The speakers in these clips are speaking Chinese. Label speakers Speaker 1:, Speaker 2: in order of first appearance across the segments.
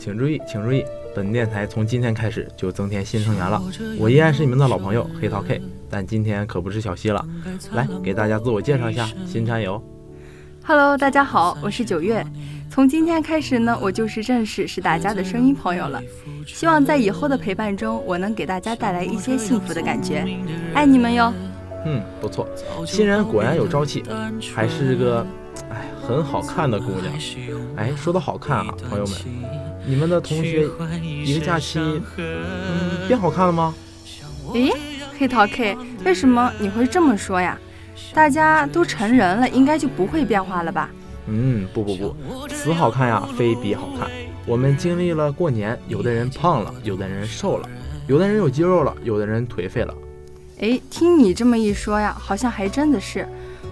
Speaker 1: 请注意，请注意，本电台从今天开始就增添新成员了。我依然是你们的老朋友黑桃 K，但今天可不是小溪了。来，给大家自我介绍一下，新战友。
Speaker 2: Hello，大家好，我是九月。从今天开始呢，我就是正式是大家的声音朋友了。希望在以后的陪伴中，我能给大家带来一些幸福的感觉。爱你们哟。
Speaker 1: 嗯，不错，新人果然有朝气，还是个哎很好看的姑娘。哎，说的好看啊，朋友们，你们的同学一个假期，嗯，变好看了吗？
Speaker 2: 诶，黑桃 K，为什么你会这么说呀？大家都成人了，应该就不会变化了吧？
Speaker 1: 嗯，不不不，此好看呀，非彼好看。我们经历了过年，有的人胖了，有的人瘦了，有的人有肌肉了，有的人颓废了。
Speaker 2: 诶，听你这么一说呀，好像还真的是。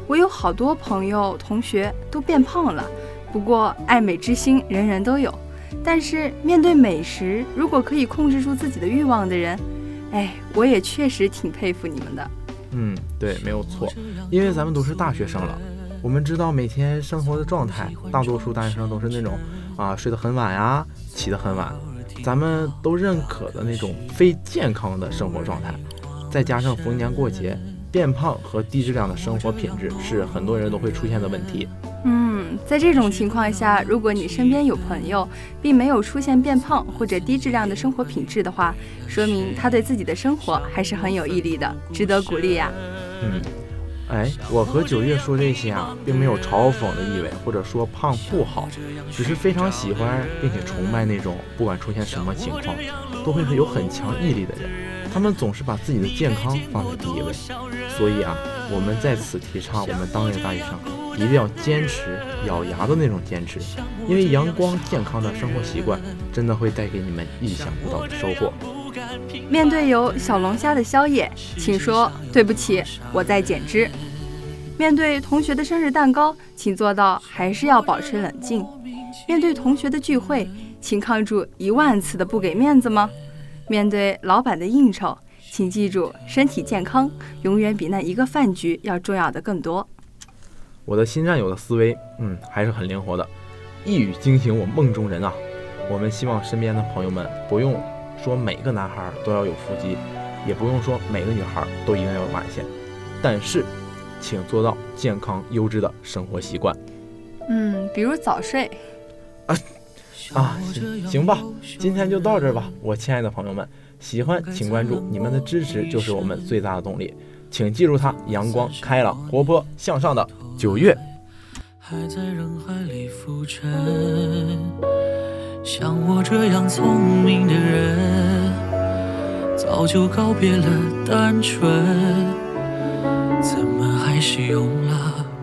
Speaker 2: 我有好多朋友、同学都变胖了。不过爱美之心人人都有，但是面对美食，如果可以控制住自己的欲望的人，哎，我也确实挺佩服你们的。
Speaker 1: 嗯，对，没有错，因为咱们都是大学生了，我们知道每天生活的状态，大多数大学生都是那种啊睡得很晚呀，起得很晚，咱们都认可的那种非健康的生活状态。再加上逢年过节，变胖和低质量的生活品质是很多人都会出现的问题。
Speaker 2: 嗯，在这种情况下，如果你身边有朋友并没有出现变胖或者低质量的生活品质的话，说明他对自己的生活还是很有毅力的，值得鼓励呀。
Speaker 1: 嗯，哎，我和九月说这些啊，并没有嘲讽的意味，或者说胖不好，只是非常喜欢并且崇拜那种不管出现什么情况都会有很强毅力的人。他们总是把自己的健康放在第一位，所以啊，我们在此提倡我们当代大学生一定要坚持咬牙的那种坚持，因为阳光健康的生活习惯真的会带给你们意想不到的收获。
Speaker 2: 面对有小龙虾的宵夜，请说对不起，我在减脂。面对同学的生日蛋糕，请做到还是要保持冷静。面对同学的聚会，请抗住一万次的不给面子吗？面对老板的应酬，请记住，身体健康永远比那一个饭局要重要的更多。
Speaker 1: 我的新战友的思维，嗯，还是很灵活的，一语惊醒我梦中人啊！我们希望身边的朋友们不用说每个男孩都要有腹肌，也不用说每个女孩都一定要有马线，但是，请做到健康优质的生活习惯。
Speaker 2: 嗯，比如早睡。
Speaker 1: 啊。啊，行吧，今天就到这儿吧，我亲爱的朋友们，喜欢请关注，你们的支持就是我们最大的动力，请记住它，阳光开朗、活泼向上的九月。还在人海里浮沉，像我这样聪明的人，早就告别了单纯，怎么还是用了？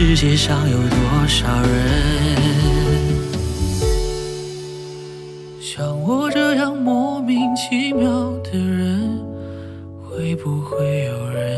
Speaker 1: 世界上有多少人像？我这样莫名其妙的人，会不会有人